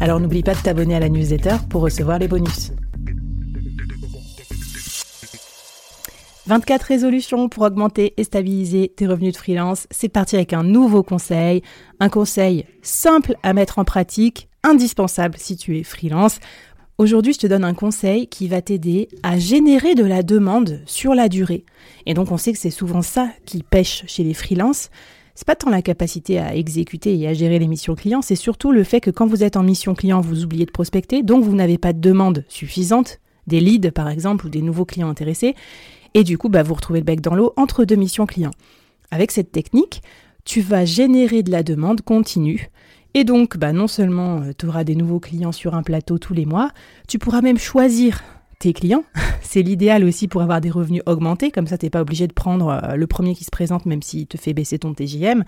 Alors n'oublie pas de t'abonner à la newsletter pour recevoir les bonus. 24 résolutions pour augmenter et stabiliser tes revenus de freelance. C'est parti avec un nouveau conseil, un conseil simple à mettre en pratique, indispensable si tu es freelance. Aujourd'hui, je te donne un conseil qui va t'aider à générer de la demande sur la durée. Et donc, on sait que c'est souvent ça qui pêche chez les freelances c'est pas tant la capacité à exécuter et à gérer les missions clients, c'est surtout le fait que quand vous êtes en mission client, vous oubliez de prospecter, donc vous n'avez pas de demande suffisante, des leads par exemple ou des nouveaux clients intéressés, et du coup bah, vous retrouvez le bec dans l'eau entre deux missions clients. Avec cette technique, tu vas générer de la demande continue. Et donc, bah, non seulement euh, tu auras des nouveaux clients sur un plateau tous les mois, tu pourras même choisir tes clients. C'est l'idéal aussi pour avoir des revenus augmentés, comme ça tu n'es pas obligé de prendre euh, le premier qui se présente même s'il te fait baisser ton TJM.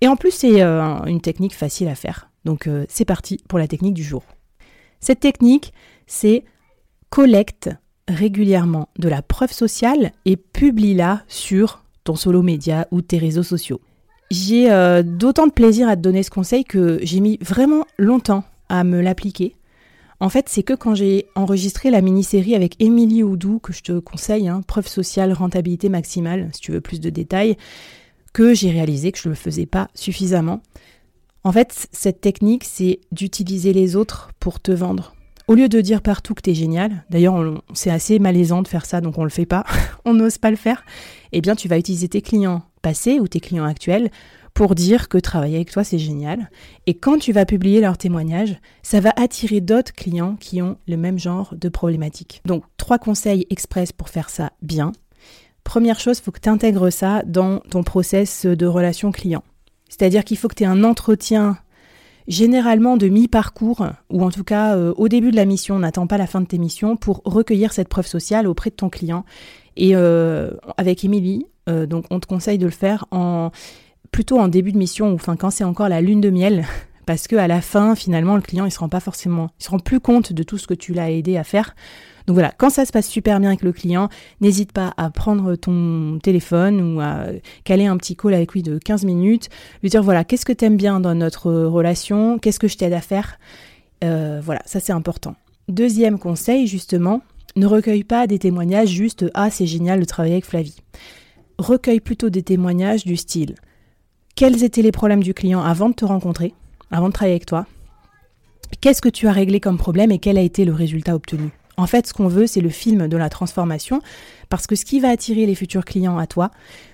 Et en plus c'est euh, une technique facile à faire. Donc euh, c'est parti pour la technique du jour. Cette technique, c'est collecte régulièrement de la preuve sociale et publie-la sur ton solo média ou tes réseaux sociaux. J'ai d'autant de plaisir à te donner ce conseil que j'ai mis vraiment longtemps à me l'appliquer. En fait, c'est que quand j'ai enregistré la mini-série avec Émilie Oudou, que je te conseille, hein, preuve sociale, rentabilité maximale, si tu veux plus de détails, que j'ai réalisé que je ne le faisais pas suffisamment. En fait, cette technique, c'est d'utiliser les autres pour te vendre. Au lieu de dire partout que tu es génial, d'ailleurs c'est assez malaisant de faire ça, donc on le fait pas, on n'ose pas le faire, eh bien tu vas utiliser tes clients passés ou tes clients actuels pour dire que travailler avec toi, c'est génial. Et quand tu vas publier leurs témoignages, ça va attirer d'autres clients qui ont le même genre de problématiques. Donc, trois conseils express pour faire ça bien. Première chose, il faut que tu intègres ça dans ton process de relation client. C'est-à-dire qu'il faut que tu aies un entretien généralement de mi-parcours, ou en tout cas euh, au début de la mission, n'attends pas la fin de tes missions, pour recueillir cette preuve sociale auprès de ton client. Et euh, avec Émilie, euh, donc on te conseille de le faire en plutôt en début de mission ou quand c'est encore la lune de miel parce que à la fin finalement le client il se rend pas forcément il se rend plus compte de tout ce que tu l'as aidé à faire. Donc voilà, quand ça se passe super bien avec le client, n'hésite pas à prendre ton téléphone ou à caler un petit call avec lui de 15 minutes, lui dire voilà, qu'est-ce que tu aimes bien dans notre relation, qu'est-ce que je t'aide à faire. Euh, voilà, ça c'est important. Deuxième conseil justement, ne recueille pas des témoignages juste ah c'est génial de travailler avec Flavie. Recueille plutôt des témoignages du style quels étaient les problèmes du client avant de te rencontrer, avant de travailler avec toi, qu'est-ce que tu as réglé comme problème et quel a été le résultat obtenu? En fait, ce qu'on veut, c'est le film de la transformation, parce que ce qui va attirer les futurs clients à toi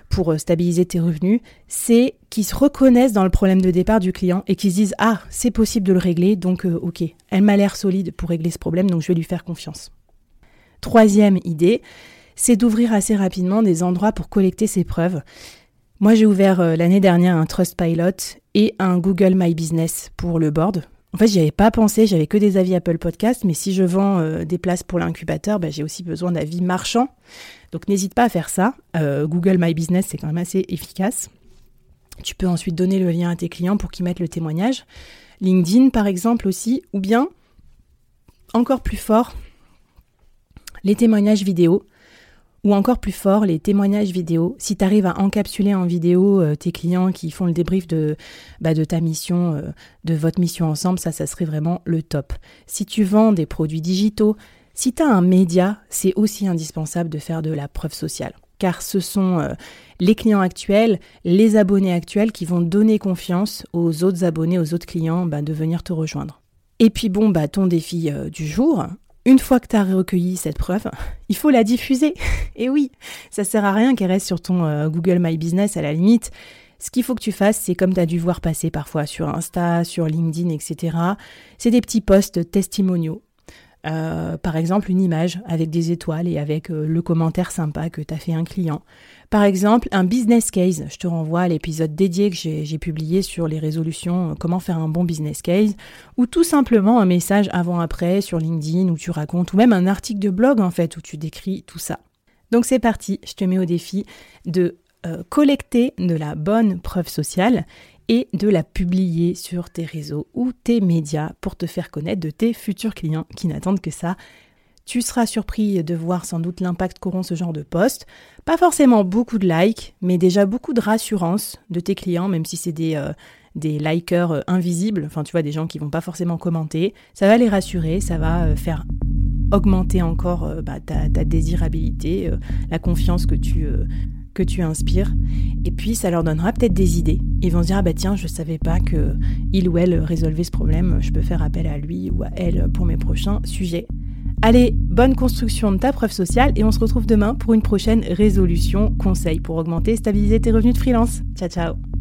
pour euh, stabiliser tes revenus, c'est qu'ils se reconnaissent dans le problème de départ du client et qu'ils se disent Ah, c'est possible de le régler, donc euh, ok, elle m'a l'air solide pour régler ce problème, donc je vais lui faire confiance. Troisième idée, c'est d'ouvrir assez rapidement des endroits pour collecter ses preuves. Moi, j'ai ouvert euh, l'année dernière un Trustpilot et un Google My Business pour le board. En fait, j'y avais pas pensé, j'avais que des avis Apple Podcast, mais si je vends euh, des places pour l'incubateur, bah, j'ai aussi besoin d'avis marchands. Donc n'hésite pas à faire ça. Euh, Google My Business, c'est quand même assez efficace. Tu peux ensuite donner le lien à tes clients pour qu'ils mettent le témoignage. LinkedIn, par exemple, aussi. Ou bien, encore plus fort, les témoignages vidéo ou encore plus fort, les témoignages vidéo. Si tu arrives à encapsuler en vidéo euh, tes clients qui font le débrief de, bah, ta mission, euh, de votre mission ensemble, ça, ça serait vraiment le top. Si tu vends des produits digitaux, si tu as un média, c'est aussi indispensable de faire de la preuve sociale. Car ce sont euh, les clients actuels, les abonnés actuels qui vont donner confiance aux autres abonnés, aux autres clients bah, de venir te rejoindre. Et puis bon, bah, ton défi du jour, Une fois que tu as recueilli cette preuve, il faut la diffuser. Et oui, ça sert à rien qu'elle reste sur ton euh, Google My Business à la limite. Ce qu'il faut que tu fasses, c'est comme tu as dû voir passer parfois sur Insta, sur LinkedIn, etc. C'est des petits posts testimoniaux. Euh, par exemple, une image avec des étoiles et avec euh, le commentaire sympa que t'as fait un client. Par exemple, un business case. Je te renvoie à l'épisode dédié que j'ai publié sur les résolutions, euh, comment faire un bon business case, ou tout simplement un message avant-après sur LinkedIn où tu racontes, ou même un article de blog en fait où tu décris tout ça. Donc c'est parti, je te mets au défi de collecter de la bonne preuve sociale et de la publier sur tes réseaux ou tes médias pour te faire connaître de tes futurs clients qui n'attendent que ça. Tu seras surpris de voir sans doute l'impact qu'auront ce genre de posts. Pas forcément beaucoup de likes, mais déjà beaucoup de rassurance de tes clients, même si c'est des, euh, likers euh, invisibles, enfin tu vois, des gens qui vont pas forcément commenter. Ça va les rassurer, ça va euh, faire augmenter encore bah, ta, ta, désirabilité, la confiance que tu que tu inspires. Et puis, ça leur donnera peut-être des idées. Ils vont se dire, ah bah tiens, je savais pas que il ou elle résolvait ce problème, je peux faire appel à lui ou à elle pour mes prochains sujets. Allez, bonne construction de ta preuve sociale et on se retrouve demain pour une prochaine résolution conseil pour augmenter et stabiliser tes revenus de freelance. Ciao ciao